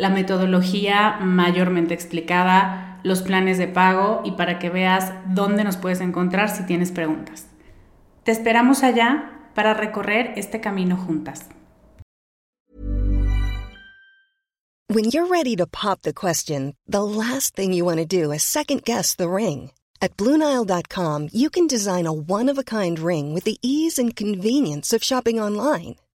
la metodología mayormente explicada, los planes de pago y para que veas dónde nos puedes encontrar si tienes preguntas. Te esperamos allá para recorrer este camino juntas. When you're ready to pop the question, the last thing you want to do is second guess the ring. At BlueNile.com, you can design a one-of-a-kind ring with the ease and convenience of shopping online.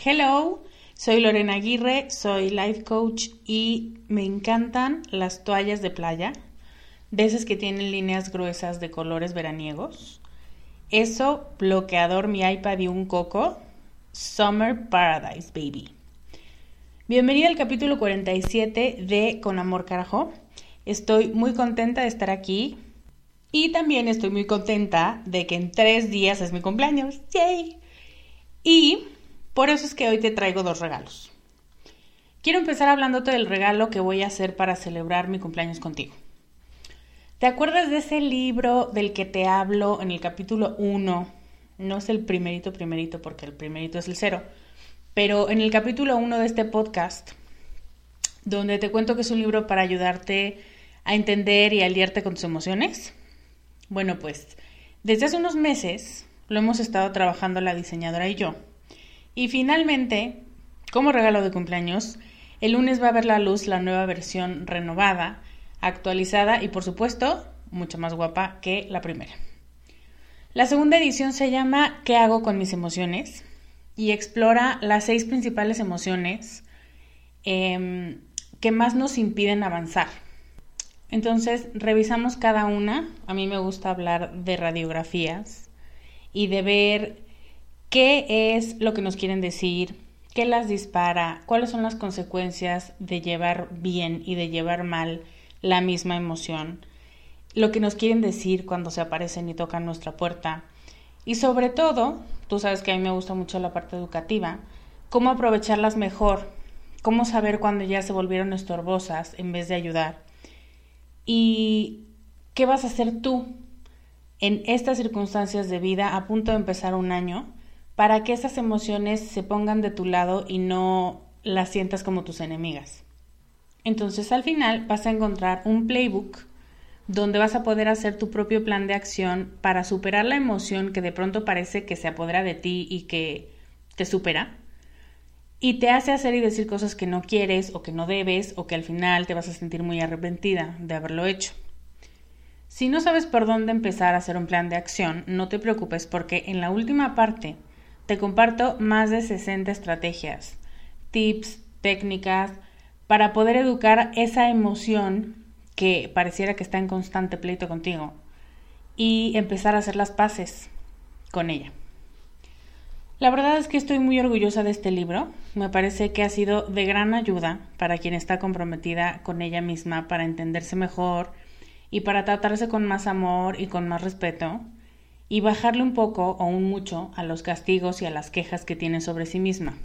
Hello, soy Lorena Aguirre, soy life coach y me encantan las toallas de playa, de esas que tienen líneas gruesas de colores veraniegos. Eso, bloqueador mi iPad y un coco, Summer Paradise Baby. Bienvenida al capítulo 47 de Con Amor Carajo. Estoy muy contenta de estar aquí y también estoy muy contenta de que en tres días es mi cumpleaños. ¡Yay! Y por eso es que hoy te traigo dos regalos. Quiero empezar hablándote del regalo que voy a hacer para celebrar mi cumpleaños contigo. ¿Te acuerdas de ese libro del que te hablo en el capítulo 1? No es el primerito, primerito, porque el primerito es el cero, pero en el capítulo 1 de este podcast, donde te cuento que es un libro para ayudarte a entender y aliarte con tus emociones. Bueno, pues desde hace unos meses lo hemos estado trabajando la diseñadora y yo y finalmente, como regalo de cumpleaños, el lunes va a ver la luz la nueva versión renovada, actualizada y por supuesto mucho más guapa que la primera. La segunda edición se llama ¿Qué hago con mis emociones? y explora las seis principales emociones em, que más nos impiden avanzar. Entonces, revisamos cada una. A mí me gusta hablar de radiografías y de ver qué es lo que nos quieren decir, qué las dispara, cuáles son las consecuencias de llevar bien y de llevar mal la misma emoción, lo que nos quieren decir cuando se aparecen y tocan nuestra puerta. Y sobre todo, tú sabes que a mí me gusta mucho la parte educativa, cómo aprovecharlas mejor, cómo saber cuando ya se volvieron estorbosas en vez de ayudar. Y qué vas a hacer tú en estas circunstancias de vida a punto de empezar un año para que esas emociones se pongan de tu lado y no las sientas como tus enemigas. Entonces al final vas a encontrar un playbook donde vas a poder hacer tu propio plan de acción para superar la emoción que de pronto parece que se apodera de ti y que te supera y te hace hacer y decir cosas que no quieres o que no debes o que al final te vas a sentir muy arrepentida de haberlo hecho. Si no sabes por dónde empezar a hacer un plan de acción, no te preocupes porque en la última parte te comparto más de 60 estrategias, tips, técnicas para poder educar esa emoción que pareciera que está en constante pleito contigo y empezar a hacer las paces con ella. La verdad es que estoy muy orgullosa de este libro. Me parece que ha sido de gran ayuda para quien está comprometida con ella misma para entenderse mejor y para tratarse con más amor y con más respeto y bajarle un poco o un mucho a los castigos y a las quejas que tiene sobre sí misma.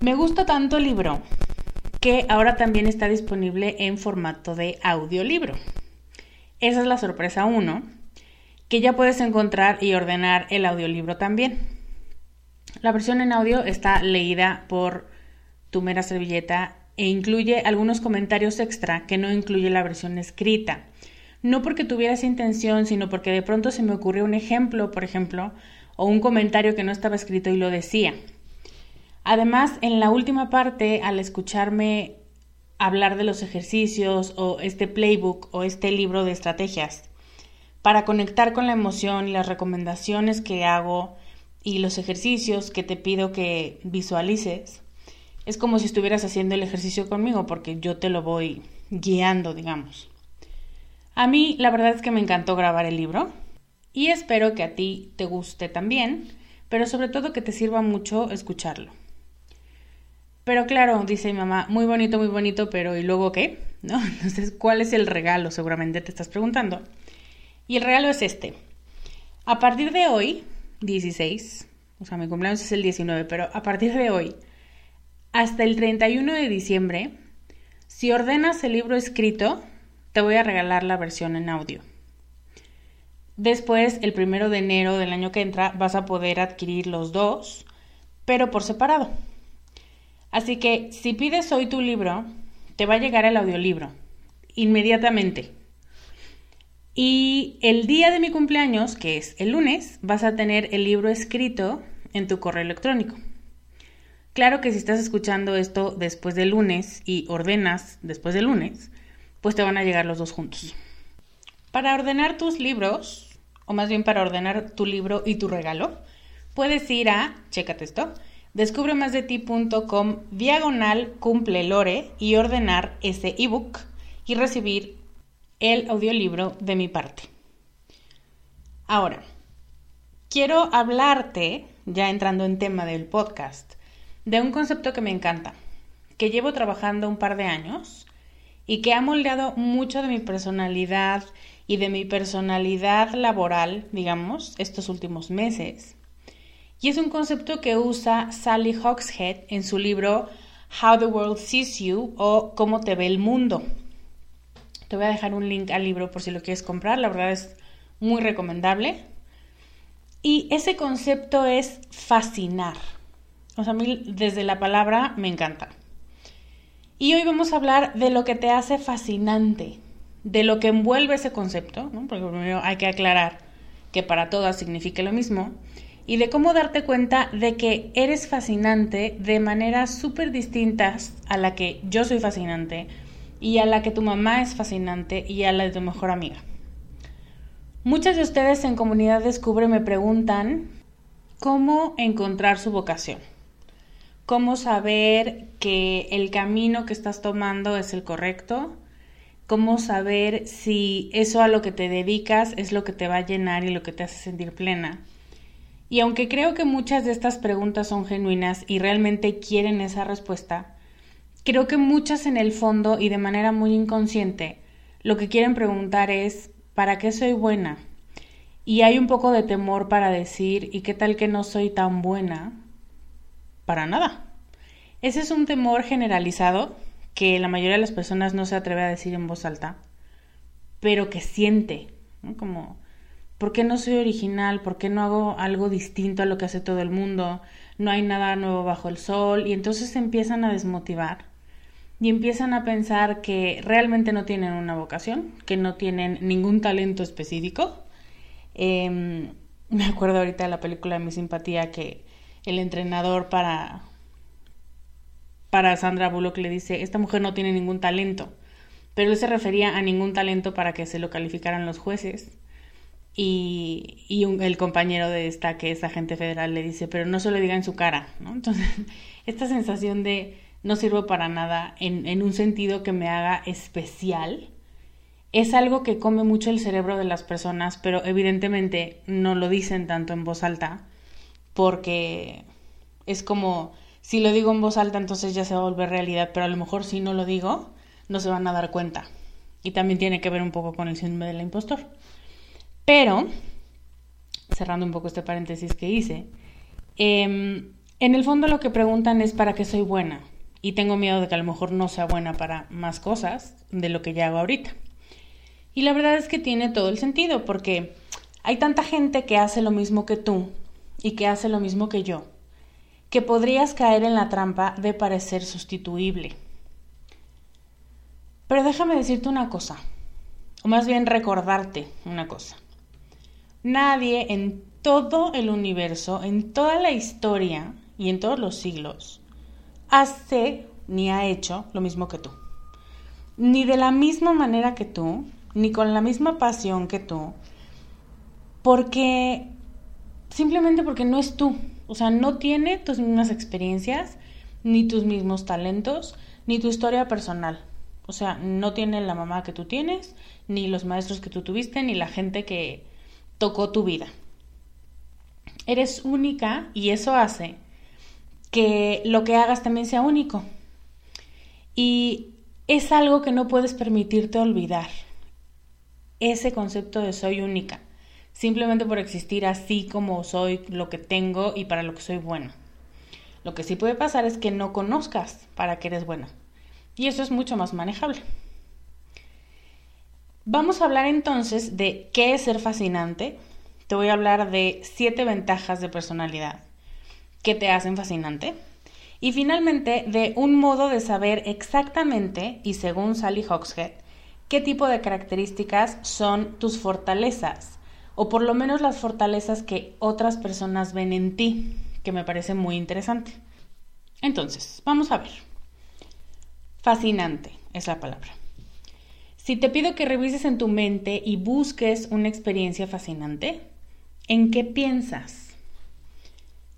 Me gusta tanto el libro que ahora también está disponible en formato de audiolibro. Esa es la sorpresa 1, que ya puedes encontrar y ordenar el audiolibro también. La versión en audio está leída por tu mera servilleta e incluye algunos comentarios extra que no incluye la versión escrita. No porque tuviera esa intención, sino porque de pronto se me ocurrió un ejemplo, por ejemplo, o un comentario que no estaba escrito y lo decía. Además, en la última parte, al escucharme hablar de los ejercicios o este playbook o este libro de estrategias, para conectar con la emoción y las recomendaciones que hago y los ejercicios que te pido que visualices, es como si estuvieras haciendo el ejercicio conmigo porque yo te lo voy guiando, digamos. A mí la verdad es que me encantó grabar el libro y espero que a ti te guste también, pero sobre todo que te sirva mucho escucharlo. Pero claro, dice mi mamá, muy bonito, muy bonito, pero ¿y luego qué? ¿No? Entonces, ¿cuál es el regalo? Seguramente te estás preguntando. Y el regalo es este. A partir de hoy, 16, o sea, mi cumpleaños es el 19, pero a partir de hoy, hasta el 31 de diciembre, si ordenas el libro escrito, te voy a regalar la versión en audio. Después, el primero de enero del año que entra, vas a poder adquirir los dos, pero por separado. Así que si pides hoy tu libro, te va a llegar el audiolibro inmediatamente. Y el día de mi cumpleaños, que es el lunes, vas a tener el libro escrito en tu correo electrónico. Claro que si estás escuchando esto después del lunes y ordenas después del lunes, pues te van a llegar los dos juntos. Para ordenar tus libros, o más bien para ordenar tu libro y tu regalo, puedes ir a, chécate esto, descubremasdeti.com diagonal cumple lore y ordenar ese ebook y recibir el audiolibro de mi parte. Ahora, quiero hablarte, ya entrando en tema del podcast, de un concepto que me encanta, que llevo trabajando un par de años y que ha moldeado mucho de mi personalidad y de mi personalidad laboral, digamos, estos últimos meses. Y es un concepto que usa Sally Hawkshead en su libro How the World Sees You o Cómo te ve el mundo. Te voy a dejar un link al libro por si lo quieres comprar, la verdad es muy recomendable. Y ese concepto es fascinar. O sea, a mí desde la palabra me encanta. Y hoy vamos a hablar de lo que te hace fascinante, de lo que envuelve ese concepto, porque primero hay que aclarar que para todas significa lo mismo, y de cómo darte cuenta de que eres fascinante de maneras súper distintas a la que yo soy fascinante y a la que tu mamá es fascinante y a la de tu mejor amiga. Muchas de ustedes en Comunidad Descubre me preguntan cómo encontrar su vocación cómo saber que el camino que estás tomando es el correcto, cómo saber si eso a lo que te dedicas es lo que te va a llenar y lo que te hace sentir plena. Y aunque creo que muchas de estas preguntas son genuinas y realmente quieren esa respuesta, creo que muchas en el fondo y de manera muy inconsciente lo que quieren preguntar es ¿para qué soy buena? Y hay un poco de temor para decir ¿y qué tal que no soy tan buena? Para nada. Ese es un temor generalizado que la mayoría de las personas no se atreve a decir en voz alta, pero que siente, como, ¿por qué no soy original? ¿Por qué no hago algo distinto a lo que hace todo el mundo? No hay nada nuevo bajo el sol y entonces se empiezan a desmotivar y empiezan a pensar que realmente no tienen una vocación, que no tienen ningún talento específico. Em, me acuerdo ahorita de la película de mi simpatía que el entrenador para, para Sandra Bullock le dice, esta mujer no tiene ningún talento, pero él se refería a ningún talento para que se lo calificaran los jueces. Y, y el compañero de esta, que es agente federal, le dice, pero no se lo diga en su cara, ¿no? Entonces, esta sensación de no sirvo para nada en, en un sentido que me haga especial, es algo que come mucho el cerebro de las personas, pero evidentemente no lo dicen tanto en voz alta, porque es como, si lo digo en voz alta, entonces ya se va a volver realidad, pero a lo mejor si no lo digo, no se van a dar cuenta. Y también tiene que ver un poco con el síndrome del impostor. Pero, cerrando un poco este paréntesis que hice, em, en el fondo lo que preguntan es para qué soy buena. Y tengo miedo de que a lo mejor no sea buena para más cosas de lo que ya hago ahorita. Y la verdad es que tiene todo el sentido, porque hay tanta gente que hace lo mismo que tú y que hace lo mismo que yo, que podrías caer en la trampa de parecer sustituible. Pero déjame decirte una cosa, o más bien recordarte una cosa. Nadie en todo el universo, en toda la historia y en todos los siglos, hace ni ha hecho lo mismo que tú. Ni de la misma manera que tú, ni con la misma pasión que tú, porque simplemente porque no es tú. O sea, no tiene tus mismas experiencias, ni tus mismos talentos, ni tu historia personal. O sea, no tiene la mamá que tú tienes, ni los maestros que tú tuviste, ni la gente que tocó tu vida. Eres única y eso hace que lo que hagas también sea único. Y es algo que no puedes permitirte olvidar. Ese concepto de soy única. Simplemente por existir así como soy, lo que tengo y para lo que soy buena. Lo que sí puede pasar es que no conozcas para qué eres buena. Y eso es mucho más manejable. Vamos a hablar entonces de qué es ser fascinante. Te voy a hablar de siete ventajas de personalidad que te hacen fascinante. Y finalmente de un modo de saber exactamente, y según Sally Hawkshead, qué tipo de características son tus fortalezas, o por lo menos las fortalezas que otras personas ven en ti, que me parece muy interesante. Entonces, vamos a ver. Fascinante es la palabra. Si te pido que revises en tu mente y busques una experiencia fascinante, ¿en qué piensas?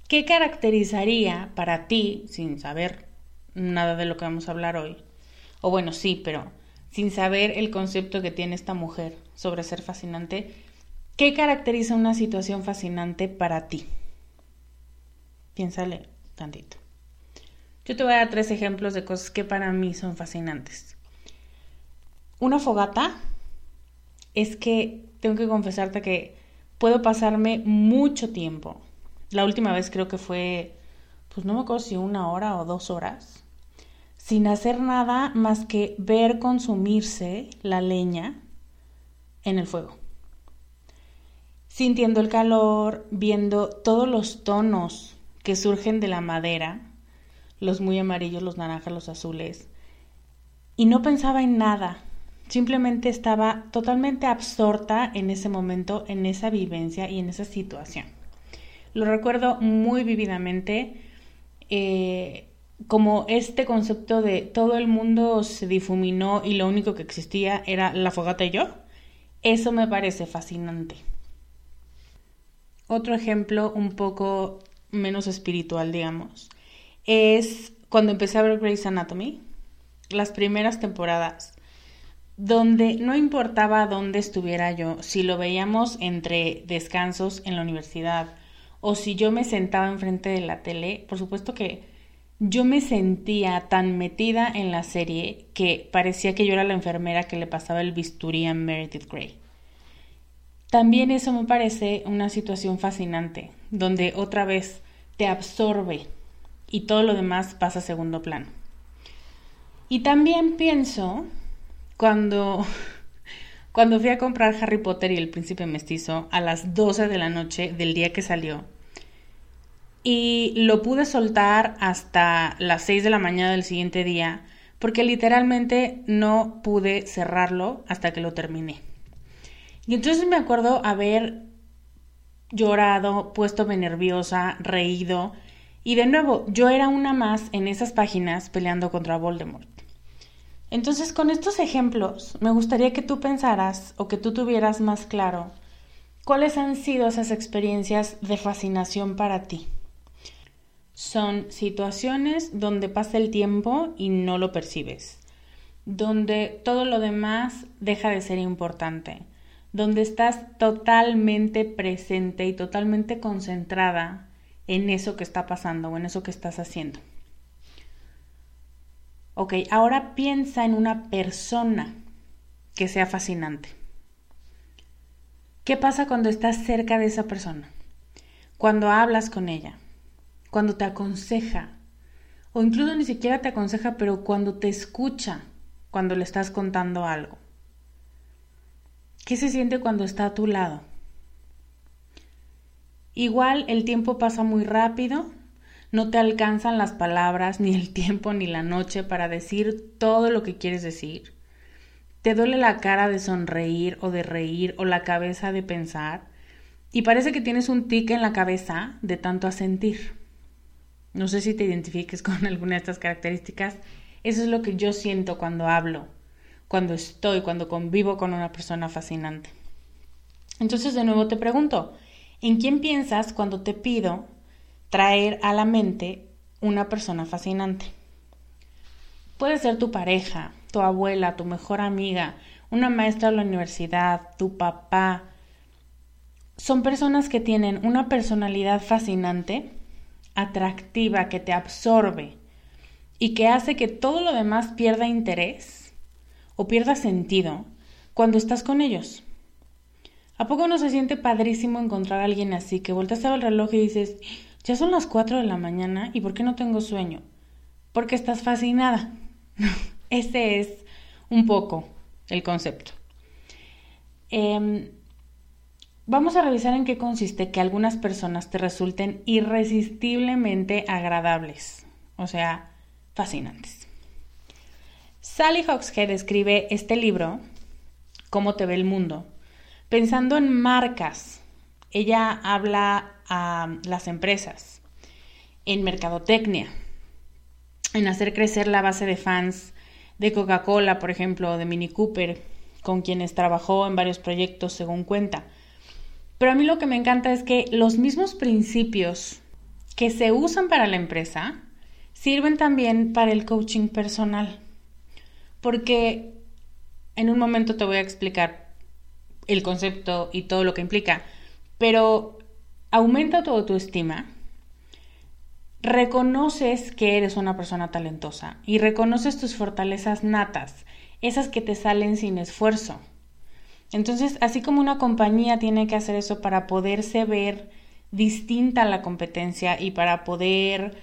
¿Qué caracterizaría para ti, sin saber nada de lo que vamos a hablar hoy? O bueno, sí, pero sin saber el concepto que tiene esta mujer sobre ser fascinante, ¿qué caracteriza una situación fascinante para ti? Piénsale tantito. Yo te voy a dar tres ejemplos de cosas que para mí son fascinantes. Una fogata es que tengo que confesarte que puedo pasarme mucho tiempo. La última vez creo que fue, pues no me acuerdo si una hora o dos horas, sin hacer nada más que ver consumirse la leña en el fuego. Sintiendo el calor, viendo todos los tonos que surgen de la madera los muy amarillos, los naranjas, los azules. Y no pensaba en nada, simplemente estaba totalmente absorta en ese momento, en esa vivencia y en esa situación. Lo recuerdo muy vividamente eh, como este concepto de todo el mundo se difuminó y lo único que existía era la fogata y yo. Eso me parece fascinante. Otro ejemplo un poco menos espiritual, digamos, es cuando empecé a ver Grey's Anatomy, las primeras temporadas, donde no importaba dónde estuviera yo, si lo veíamos entre descansos en la universidad o si yo me sentaba enfrente de la tele, por supuesto que yo me sentía tan metida en la serie que parecía que yo era la enfermera que le pasaba el bisturí a Meredith Grey. También eso me parece una situación fascinante, donde otra vez te absorbe y todo lo demás pasa a segundo plano. Y también pienso cuando, cuando fui a comprar Harry Potter y el príncipe mestizo a las 12 de la noche del día que salió. Y lo pude soltar hasta las 6 de la mañana del siguiente día porque literalmente no pude cerrarlo hasta que lo terminé. Y entonces me acuerdo haber llorado, puesto nerviosa, reído y de nuevo, yo era una más en esas páginas peleando contra Voldemort. Entonces, con estos ejemplos, me gustaría que tú pensaras o que tú tuvieras más claro cuáles han sido esas experiencias de fascinación para ti. Son situaciones donde pasa el tiempo y no lo percibes, donde todo lo demás deja de ser importante, donde estás totalmente presente y totalmente concentrada en eso que está pasando o en eso que estás haciendo. Ok, ahora piensa en una persona que sea fascinante. ¿Qué pasa cuando estás cerca de esa persona? Cuando hablas con ella, cuando te aconseja, o incluso ni siquiera te aconseja, pero cuando te escucha, cuando le estás contando algo. ¿Qué se siente cuando está a tu lado? Igual el tiempo pasa muy rápido no te alcanzan las palabras, ni el tiempo, ni la noche para decir todo lo que quieres decir. Te duele la cara de sonreír o de reír o la cabeza de pensar. Y parece que tienes un tic en la cabeza de tanto asentir. No sé si te identifiques con alguna de estas características. Eso es lo que yo siento cuando hablo, cuando estoy, cuando convivo con una persona fascinante. Entonces de nuevo te pregunto, ¿en quién piensas cuando te pido traer a la mente una persona fascinante. Puede ser tu pareja, tu abuela, tu mejor amiga, una maestra de la universidad, tu papá. Son personas que tienen una personalidad fascinante, atractiva, que te absorbe y que hace que todo lo demás pierda interés o pierda sentido cuando estás con ellos. ¿A poco no se siente padrísimo encontrar a alguien así que volteas al reloj y dices, ya son las 4 de la mañana y ¿por qué no tengo sueño? Porque estás fascinada. Ese es un poco el concepto. Em, vamos a revisar en qué consiste que algunas personas te resulten irresistiblemente agradables, o sea, fascinantes. Sally Hawkshead escribe este libro, Cómo te ve el mundo, pensando en marcas. Ella habla a las empresas, en mercadotecnia, en hacer crecer la base de fans de Coca-Cola, por ejemplo, de Mini Cooper, con quienes trabajó en varios proyectos según cuenta. Pero a mí lo que me encanta es que los mismos principios que se usan para la empresa sirven también para el coaching personal. Porque en un momento te voy a explicar el concepto y todo lo que implica, pero aumenta tu autoestima, reconoces que eres una persona talentosa y reconoces tus fortalezas natas, esas que te salen sin esfuerzo. Entonces, así como una compañía tiene que hacer eso para poderse ver distinta a la competencia y para poder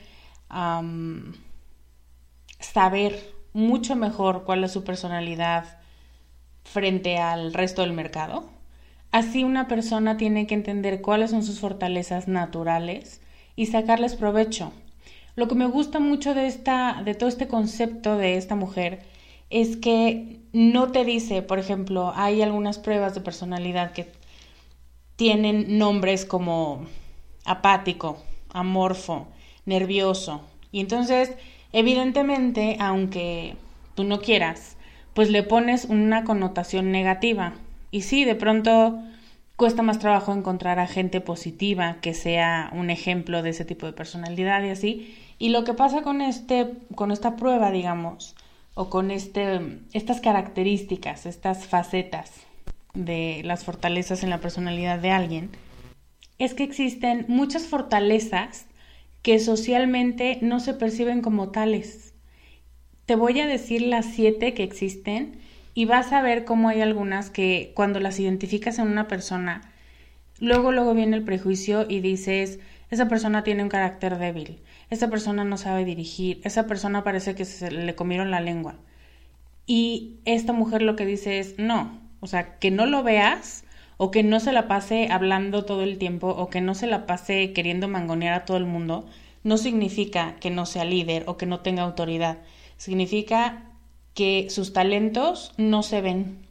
saber mucho mejor cuál es su personalidad frente al resto del mercado, Así una persona tiene que entender cuáles son sus fortalezas naturales y sacarles provecho. Lo que me gusta mucho de esta de todo este concepto de esta mujer es que no te dice, por ejemplo, hay algunas pruebas de personalidad que tienen nombres como apático, amorfo, nervioso. Y entonces, evidentemente, aunque tú no quieras, pues le pones una connotación negativa. Y sí, de pronto cuesta más trabajo encontrar a gente positiva que sea un ejemplo de ese tipo de personalidad y así. Y lo que pasa con este, con esta prueba, digamos, o con este, estas características, estas facetas de las fortalezas en la personalidad de alguien, es que existen muchas fortalezas que socialmente no se perciben como tales. Te voy a decir las siete que existen y vas a ver cómo hay algunas que cuando las identificas en una persona, luego luego viene el prejuicio y dices, esa persona tiene un carácter débil, esa persona no sabe dirigir, esa persona parece que se le comieron la lengua. Y esta mujer lo que dice es, no, o sea, que no lo veas o que no se la pase hablando todo el tiempo o que no se la pase queriendo mangonear a todo el mundo, no significa que no sea líder o que no tenga autoridad. Significa que sus talentos no se ven.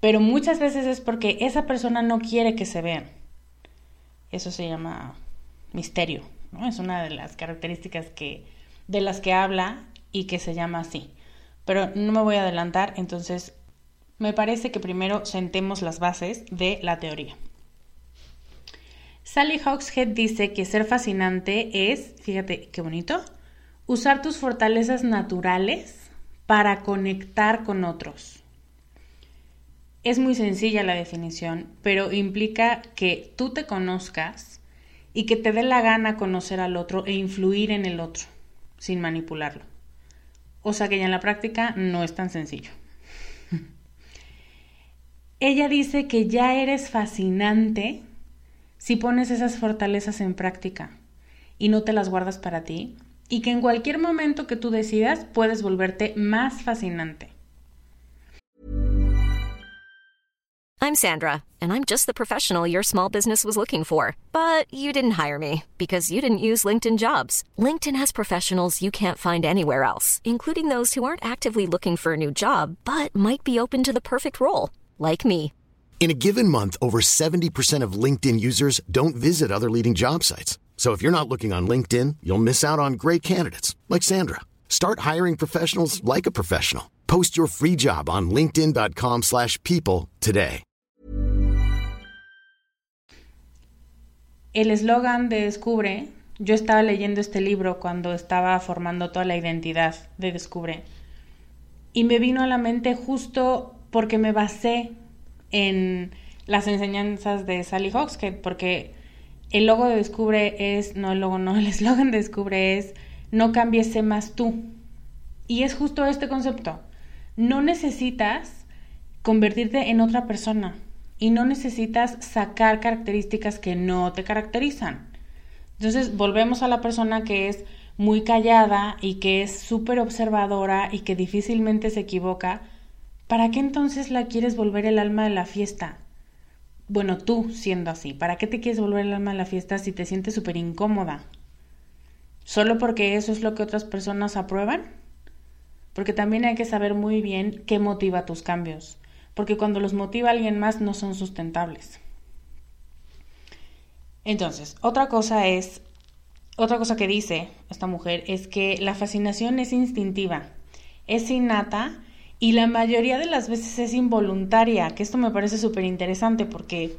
Pero muchas veces es porque esa persona no quiere que se vean. Eso se llama misterio, ¿no? Es una de las características de las que habla y que se llama así. pero no me voy a adelantar, entonces me parece que primero sentemos las bases de la teoría. Sally Hawkshead dice que ser fascinante es, fíjate qué bonito, usar tus fortalezas naturales para conectar con otros. Es muy sencilla la definición, pero implica que tú te conozcas y que te dé la gana conocer al otro e influir en el otro, sin manipularlo. O sea que ya en la práctica no es tan sencillo. Ella dice que ya eres fascinante si pones esas fortalezas en práctica y no te las guardas para ti, y que en cualquier momento que tú decidas puedes volverte más fascinante. I'm Sandra, and I'm just the professional your small business was looking for. But you didn't hire me because you didn't use LinkedIn jobs. LinkedIn has professionals you can't find anywhere else, including those who aren't actively looking for a new job but might be open to the perfect role, like me. In a given month, over 70% of LinkedIn users don't visit other leading job sites. So if you're not looking on LinkedIn, you'll miss out on great candidates like Sandra. Start hiring professionals like a professional. Post your free job on linkedin.com/people today. El eslogan de Descubre, yo estaba leyendo este libro cuando estaba formando toda la identidad de Descubre y me vino a la mente justo porque me basé en las enseñanzas de Sally Hawkshead, porque el logo de Descubre es, no el logo, no, el eslogan de Descubre es, no cambies, más tú. Y es justo este concepto. No necesitas convertirte en otra persona y no necesitas sacar características que no te caracterizan. Entonces volvemos a la persona que es muy callada y que es súper observadora y que difícilmente se equivoca ¿Para qué entonces la quieres volver el alma de la fiesta? Bueno, tú siendo así, ¿para qué te quieres volver el alma de la fiesta si te sientes súper incómoda? ¿Solo porque eso es lo que otras personas aprueban? Porque también hay que saber muy bien qué motiva tus cambios, porque cuando los motiva alguien más no son sustentables. Entonces, otra cosa es, otra cosa que dice esta mujer es que la fascinación es instintiva, es innata y la mayoría de las veces es involuntaria, que esto me parece súper interesante porque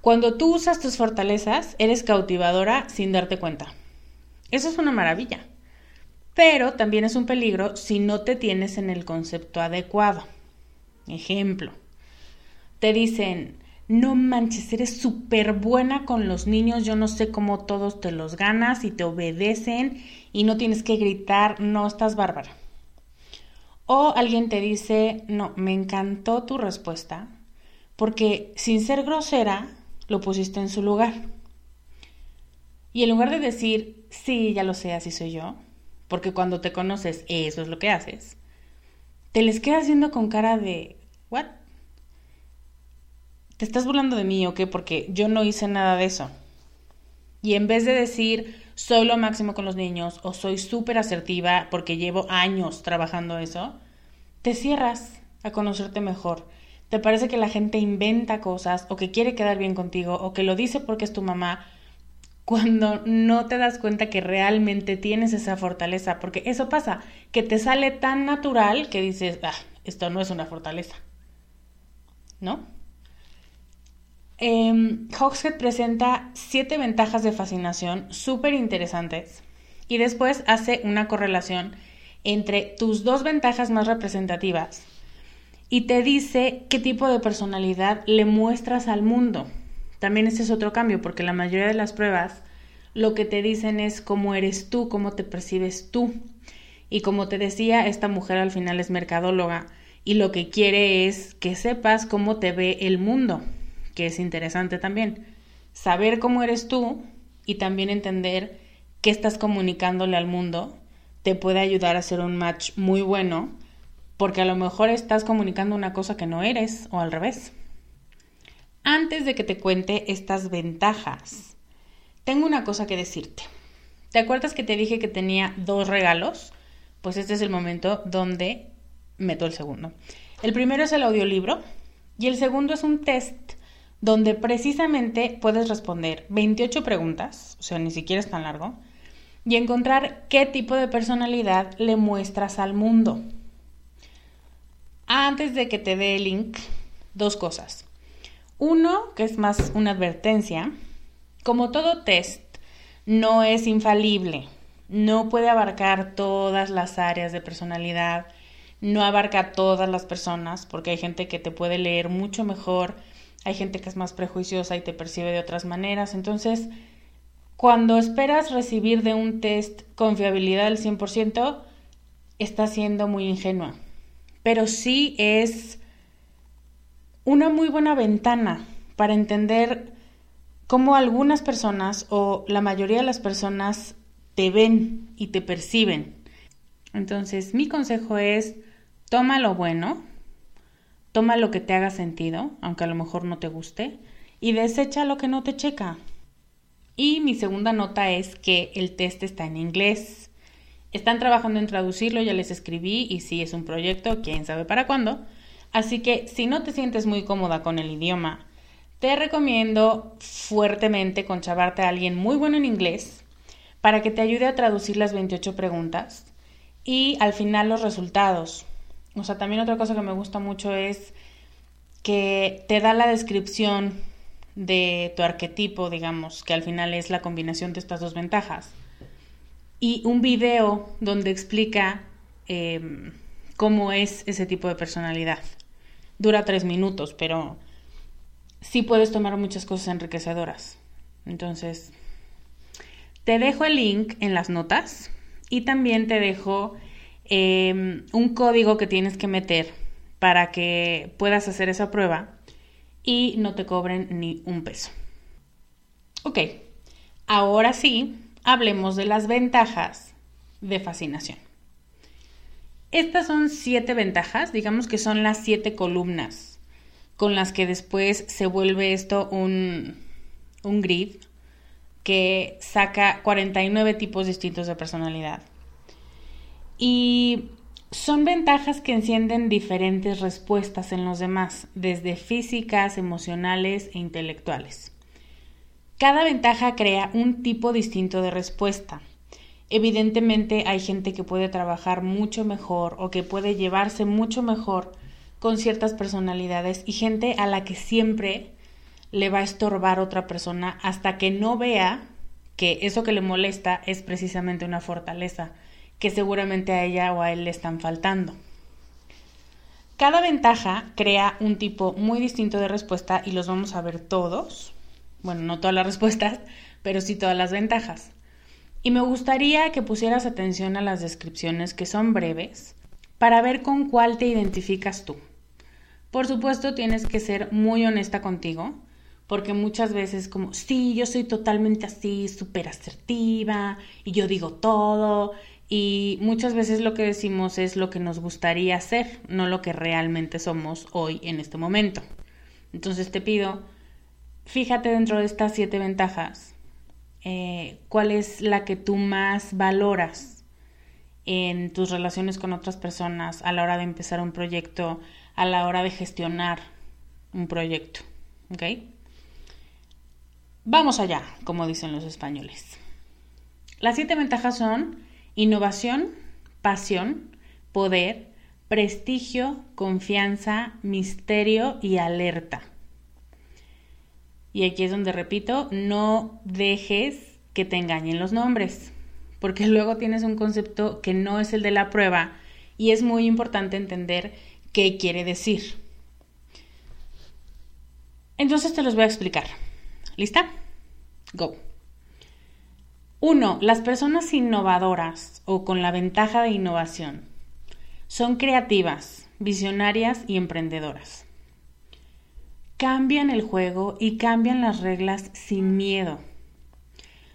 cuando tú usas tus fortalezas, eres cautivadora sin darte cuenta. Eso es una maravilla. Pero también es un peligro si no te tienes en el concepto adecuado. Ejemplo, te dicen, no manches, eres súper buena con los niños, yo no sé cómo todos te los ganas y te obedecen y no tienes que gritar, no, estás bárbara. O alguien te dice, no, me encantó tu respuesta, porque sin ser grosera, lo pusiste en su lugar. Y en lugar de decir, sí, ya lo sé, así soy yo, porque cuando te conoces eso es lo que haces, te les quedas viendo con cara de, ¿what? ¿Te estás burlando de mí o qué? Porque yo no hice nada de eso. Y en vez de decir, soy lo máximo con los niños o soy súper asertiva porque llevo años trabajando eso, te cierras a conocerte mejor. Te parece que la gente inventa cosas o que quiere quedar bien contigo o que lo dice porque es tu mamá cuando no te das cuenta que realmente tienes esa fortaleza, porque eso pasa, que te sale tan natural que dices, ah, esto no es una fortaleza. ¿No? Eh, presenta siete ventajas de fascinación súper interesantes y después hace una correlación entre tus dos ventajas más representativas y te dice qué tipo de personalidad le muestras al mundo. También ese es otro cambio porque la mayoría de las pruebas lo que te dicen es cómo eres tú, cómo te percibes tú. Y como te decía, esta mujer al final es mercadóloga y lo que quiere es que sepas cómo te ve el mundo que es interesante también. Saber cómo eres tú y también entender qué estás comunicándole al mundo te puede ayudar a hacer un match muy bueno porque a lo mejor estás comunicando una cosa que no eres o al revés. Antes de que te cuente estas ventajas, tengo una cosa que decirte. ¿Te acuerdas que te dije que tenía dos regalos? Pues este es el momento donde meto el segundo. El primero es el audiolibro y el segundo es un test donde precisamente puedes responder 28 preguntas, o sea, ni siquiera es tan largo, y encontrar qué tipo de personalidad le muestras al mundo. Antes de que te dé el link, dos cosas. Uno, que es más una advertencia, como todo test, no es infalible, no puede abarcar todas las áreas de personalidad, no abarca a todas las personas, porque hay gente que te puede leer mucho mejor, hay gente que es más prejuiciosa y te percibe de otras maneras. Entonces, cuando esperas recibir de un test confiabilidad del 100%, estás siendo muy ingenua. Pero sí es una muy buena ventana para entender cómo algunas personas o la mayoría de las personas te ven y te perciben. Entonces, mi consejo es, toma lo bueno, toma lo que te haga sentido, aunque a lo mejor no te guste, y desecha lo que no te checa. Y mi segunda nota es que el test está en inglés. Están trabajando en traducirlo, ya les escribí y si es un proyecto, quién sabe para cuándo. Así que si no te sientes muy cómoda con el idioma, te recomiendo fuertemente conchavarte a alguien muy bueno en inglés para que te ayude a traducir las 28 preguntas y al final los resultados. O sea, también otra cosa que me gusta mucho es que te da la descripción de tu arquetipo, digamos, que al final es la combinación de estas dos ventajas. Y un video donde explica em, cómo es ese tipo de personalidad. Dura tres minutos, pero sí puedes tomar muchas cosas enriquecedoras. Entonces, te dejo el link en las notas y también te dejo em, un código que tienes que meter para que puedas hacer esa prueba y no te cobren ni un peso. Ok, ahora sí, hablemos de las ventajas de fascinación. Estas son siete ventajas, digamos que son las siete columnas con las que después se vuelve esto un, un grid que saca 49 tipos distintos de personalidad. Y son ventajas que encienden diferentes respuestas en los demás, desde físicas, emocionales e intelectuales. Cada ventaja crea un tipo distinto de respuesta. Evidentemente hay gente que puede trabajar mucho mejor o que puede llevarse mucho mejor con ciertas personalidades y gente a la que siempre le va a estorbar otra persona hasta que no vea que eso que le molesta es precisamente una fortaleza que seguramente a ella o a él le están faltando. Cada ventaja crea un tipo muy distinto de respuesta y los vamos a ver todos. Bueno, no todas las respuestas, pero sí todas las ventajas. Y me gustaría que pusieras atención a las descripciones que son breves para ver con cuál te identificas tú. Por supuesto, tienes que ser muy honesta contigo porque muchas veces como, sí, yo soy totalmente así, súper asertiva, y yo digo todo, y muchas veces lo que decimos es lo que nos gustaría hacer, no lo que realmente somos hoy en este momento. Entonces te pido, fíjate dentro de estas siete ventajas, eh, cuál es la que tú más valoras en tus relaciones con otras personas a la hora de empezar un proyecto, a la hora de gestionar un proyecto. ¿Ok? Vamos allá, como dicen los españoles. Las siete ventajas son innovación, pasión, poder, prestigio, confianza, misterio y alerta. Y aquí es donde repito, no dejes que te engañen los nombres, porque luego tienes un concepto que no es el de la prueba y es muy importante entender qué quiere decir. Entonces te los voy a explicar. ¿Lista? Go. 1. Las personas innovadoras o con la ventaja de innovación son creativas, visionarias y emprendedoras. Cambian el juego y cambian las reglas sin miedo.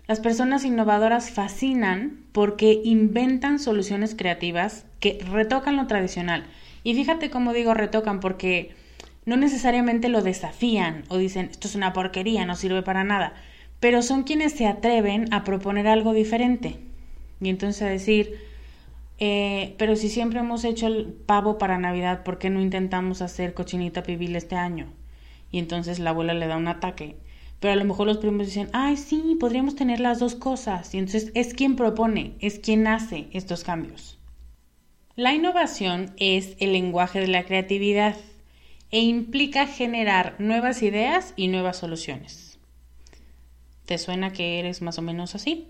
Las personas innovadoras fascinan porque inventan soluciones creativas que retocan lo tradicional. Y fíjate cómo digo retocan porque no necesariamente lo desafían o dicen esto es una porquería, no sirve para nada, pero son quienes se atreven a proponer algo diferente. Y entonces a decir, eh, pero si siempre hemos hecho el pavo para Navidad, ¿por qué no intentamos hacer cochinita pibil este año? Y entonces la abuela le da un ataque. Pero a lo mejor los primos dicen, ay, sí, podríamos tener las dos cosas. Y entonces es quien propone, es quien hace estos cambios. La innovación es el lenguaje de la creatividad e implica generar nuevas ideas y nuevas soluciones. ¿Te suena que eres más o menos así?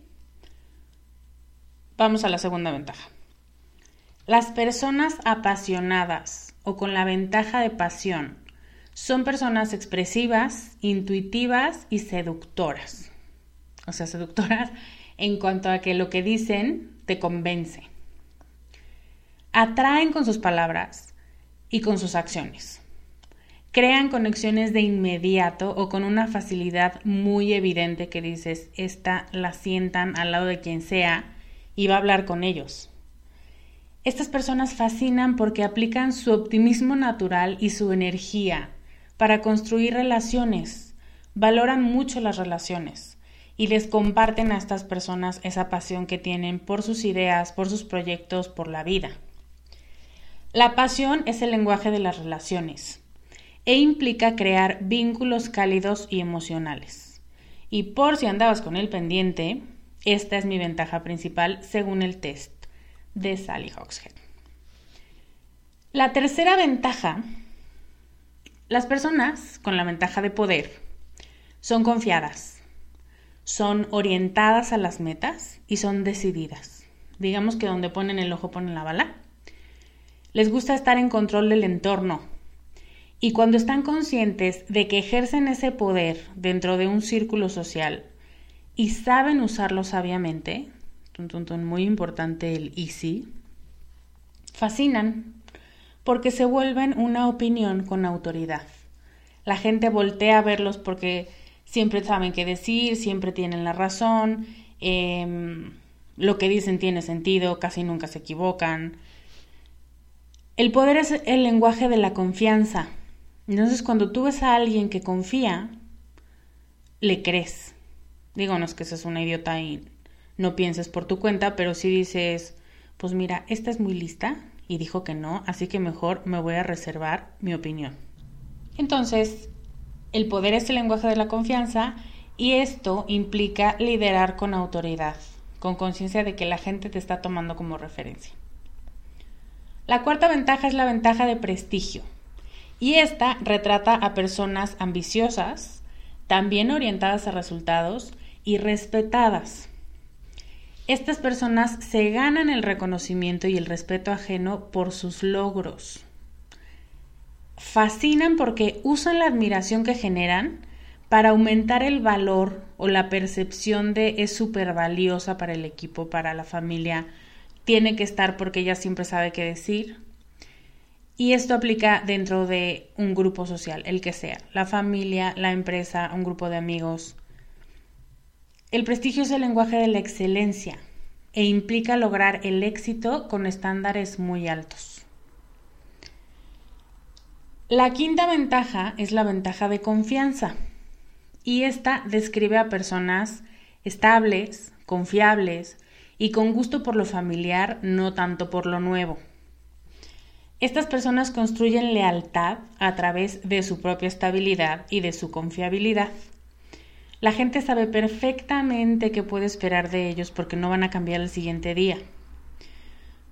Vamos a la segunda ventaja. Las personas apasionadas o con la ventaja de pasión son personas expresivas, intuitivas y seductoras. O sea, seductoras en cuanto a que lo que dicen te convence. Atraen con sus palabras y con sus acciones. Crean conexiones de inmediato o con una facilidad muy evidente que dices, esta la sientan al lado de quien sea y va a hablar con ellos. Estas personas fascinan porque aplican su optimismo natural y su energía para construir relaciones. Valoran mucho las relaciones y les comparten a estas personas esa pasión que tienen por sus ideas, por sus proyectos, por la vida. La pasión es el lenguaje de las relaciones e implica crear vínculos cálidos y emocionales. Y por si andabas con el pendiente, esta es mi ventaja principal según el test de Sally Hoxhead. La tercera ventaja, las personas con la ventaja de poder son confiadas, son orientadas a las metas y son decididas. Digamos que donde ponen el ojo ponen la bala. Les gusta estar en control del entorno. Y cuando están conscientes de que ejercen ese poder dentro de un círculo social y saben usarlo sabiamente, muy importante el easy, fascinan porque se vuelven una opinión con autoridad. La gente voltea a verlos porque siempre saben qué decir, siempre tienen la razón, em, lo que dicen tiene sentido, casi nunca se equivocan. El poder es el lenguaje de la confianza. Entonces, cuando tú ves a alguien que confía, le crees. Digo, no es que seas una idiota y no pienses por tu cuenta, pero si dices, pues mira, esta es muy lista y dijo que no, así que mejor me voy a reservar mi opinión. Entonces, el poder es el lenguaje de la confianza y esto implica liderar con autoridad, con conciencia de que la gente te está tomando como referencia. La cuarta ventaja es la ventaja de prestigio. Y esta retrata a personas ambiciosas, también orientadas a resultados y respetadas. Estas personas se ganan el reconocimiento y el respeto ajeno por sus logros fascinan porque usan la admiración que generan para aumentar el valor o la percepción de es súper valiosa para el equipo, para la familia, tiene que estar porque ella siempre sabe qué decir. Y esto aplica dentro de un grupo social, el que sea, la familia, la empresa, un grupo de amigos. El prestigio es el lenguaje de la excelencia e implica lograr el éxito con estándares muy altos. La quinta ventaja es la ventaja de confianza y esta describe a personas estables, confiables y con gusto por lo familiar, no tanto por lo nuevo. Estas personas construyen lealtad a través de su propia estabilidad y de su confiabilidad. La gente sabe perfectamente qué puede esperar de ellos porque no van a cambiar el siguiente día.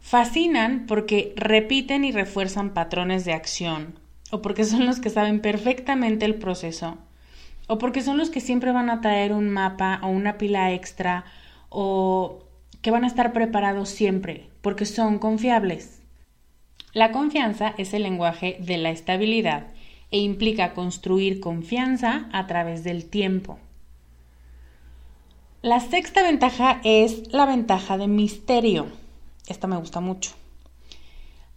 Fascinan porque repiten y refuerzan patrones de acción o porque son los que saben perfectamente el proceso, o porque son los que siempre van a traer un mapa o una pila extra, o que van a estar preparados siempre, porque son confiables. La confianza es el lenguaje de la estabilidad e implica construir confianza a través del tiempo. La sexta ventaja es la ventaja de misterio. Esta me gusta mucho.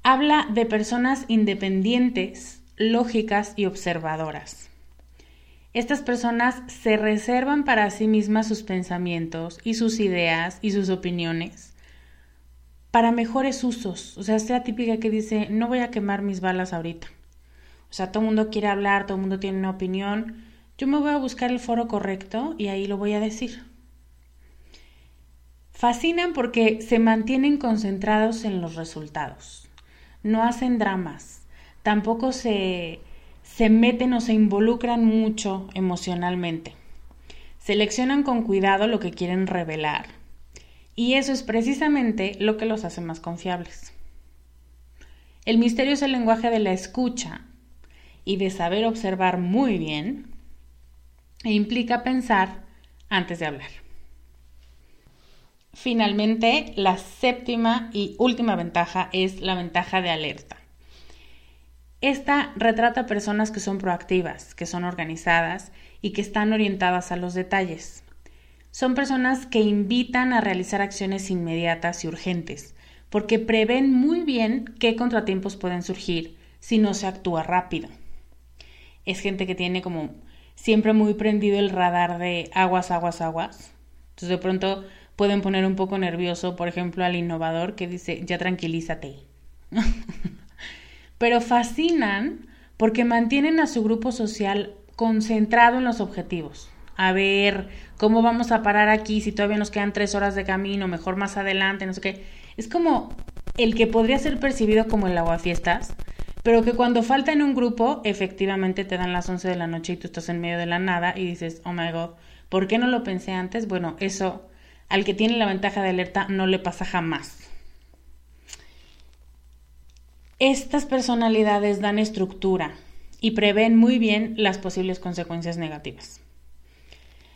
Habla de personas independientes lógicas y observadoras. Estas personas se reservan para sí mismas sus pensamientos y sus ideas y sus opiniones para mejores usos. O sea, sea típica que dice, no voy a quemar mis balas ahorita. O sea, todo el mundo quiere hablar, todo el mundo tiene una opinión. Yo me voy a buscar el foro correcto y ahí lo voy a decir. Fascinan porque se mantienen concentrados en los resultados. No hacen dramas, tampoco se, se meten o se involucran mucho emocionalmente. Seleccionan con cuidado lo que quieren revelar. Y eso es precisamente lo que los hace más confiables. El misterio es el lenguaje de la escucha y de saber observar muy bien e implica pensar antes de hablar. Finalmente, la séptima y última ventaja es la ventaja de alerta. Esta retrata personas que son proactivas, que son organizadas y que están orientadas a los detalles. Son personas que invitan a realizar acciones inmediatas y urgentes, porque prevén muy bien qué contratiempos pueden surgir si no se actúa rápido. Es gente que tiene como siempre muy prendido el radar de aguas, aguas, aguas. Entonces de pronto pueden poner un poco nervioso, por ejemplo, al innovador que dice, ya tranquilízate. Pero fascinan porque mantienen a su grupo social concentrado en los objetivos. A ver, ¿cómo vamos a parar aquí si todavía nos quedan tres horas de camino? Mejor más adelante, no sé qué. Es como el que podría ser percibido como el aguafiestas, pero que cuando falta en un grupo, efectivamente te dan las 11 de la noche y tú estás en medio de la nada y dices, oh my god, ¿por qué no lo pensé antes? Bueno, eso al que tiene la ventaja de alerta no le pasa jamás. Estas personalidades dan estructura y prevén muy bien las posibles consecuencias negativas.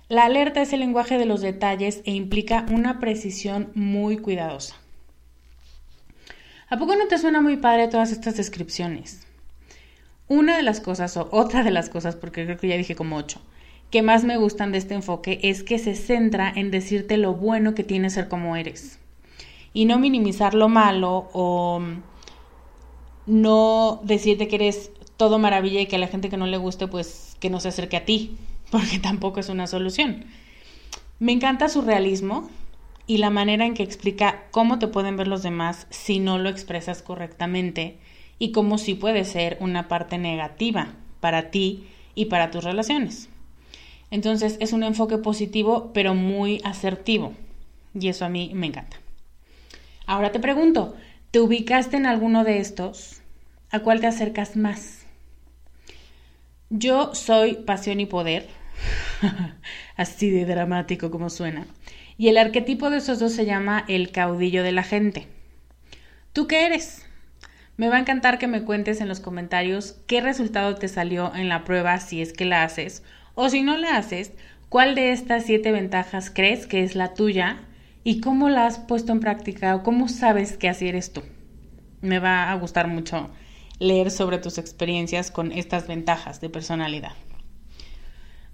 La alerta es el lenguaje de los detalles e implica una precisión muy cuidadosa. ¿A poco no te suena muy padre todas estas descripciones? Una de las cosas, o otra de las cosas, porque creo que ya dije como ocho, que más me gustan de este enfoque es que se centra en decirte lo bueno que tiene ser como eres y no minimizar lo malo o no decirte que eres todo maravilla y que a la gente que no le guste pues que no se acerque a ti, porque tampoco es una solución. Me encanta su realismo y la manera en que explica cómo te pueden ver los demás si no lo expresas correctamente y cómo sí puede ser una parte negativa para ti y para tus relaciones. Entonces es un enfoque positivo pero muy asertivo y eso a mí me encanta. Ahora te pregunto, ¿te ubicaste en alguno de estos? ¿A cuál te acercas más? Yo soy pasión y poder, así de dramático como suena, y el arquetipo de esos dos se llama el caudillo de la gente. ¿Tú qué eres? Me va a encantar que me cuentes en los comentarios qué resultado te salió en la prueba si es que la haces o si no la haces, ¿cuál de estas siete ventajas crees que es la tuya y cómo la has puesto en práctica o cómo sabes que así eres tú? Me va a gustar mucho leer sobre tus experiencias con estas ventajas de personalidad.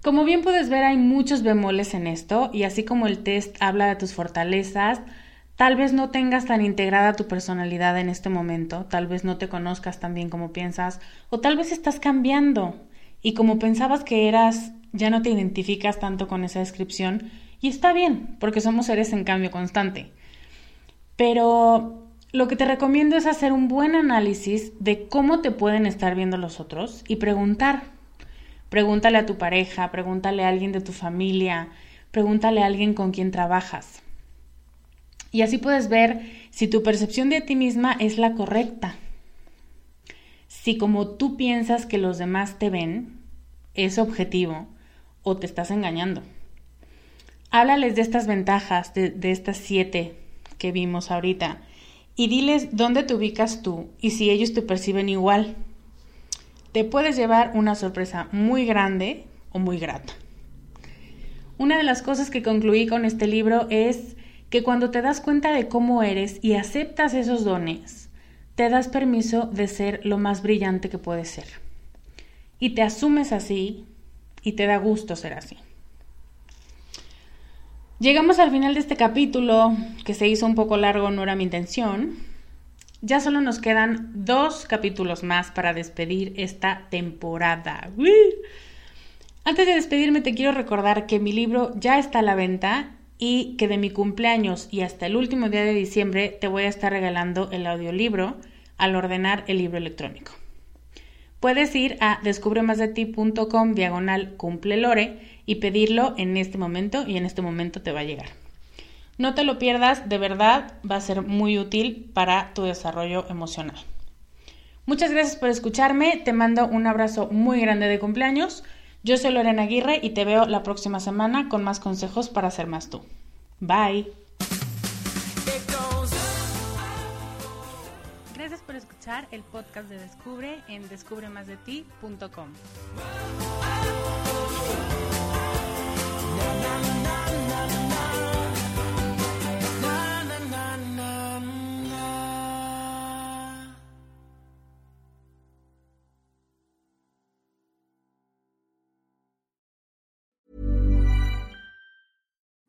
Como bien puedes ver, hay muchos bemoles en esto y así como el test habla de tus fortalezas, tal vez no tengas tan integrada tu personalidad en este momento, tal vez no te conozcas tan bien como piensas o tal vez estás cambiando y como pensabas que eras, ya no te identificas tanto con esa descripción y está bien, porque somos seres en cambio constante. Pero lo que te recomiendo es hacer un buen análisis de cómo te pueden estar viendo los otros y preguntar. Pregúntale a tu pareja, pregúntale a alguien de tu familia, pregúntale a alguien con quien trabajas. Y así puedes ver si tu percepción de ti misma es la correcta si como tú piensas que los demás te ven, es objetivo o te estás engañando. Háblales de estas ventajas, de, estas siete que vimos ahorita, y diles dónde te ubicas tú y si ellos te perciben igual. Te puedes llevar una sorpresa muy grande o muy grata. Una de las cosas que concluí con este libro es que cuando te das cuenta de cómo eres y aceptas esos dones, te das permiso de ser lo más brillante que puedes ser. Y te asumes así y te da gusto ser así. Llegamos al final de este capítulo, que se hizo un poco largo, no era mi intención. Ya solo nos quedan dos capítulos más para despedir esta temporada. Antes de despedirme te quiero recordar que mi libro ya está a la venta y que de mi cumpleaños y hasta el último día de diciembre te voy a estar regalando el audiolibro al ordenar el libro electrónico. Puedes ir a descubremasdeti.com diagonal cumplelore y pedirlo en este momento y en este momento te va a llegar. No te lo pierdas, de verdad va a ser muy útil para tu desarrollo emocional. Muchas gracias por escucharme, te mando un abrazo muy grande de cumpleaños. Yo soy Lorena Aguirre y te veo la próxima semana con más consejos para ser más tú. Bye. Gracias por escuchar. el podcast de Descubre en descubremasdeti.com.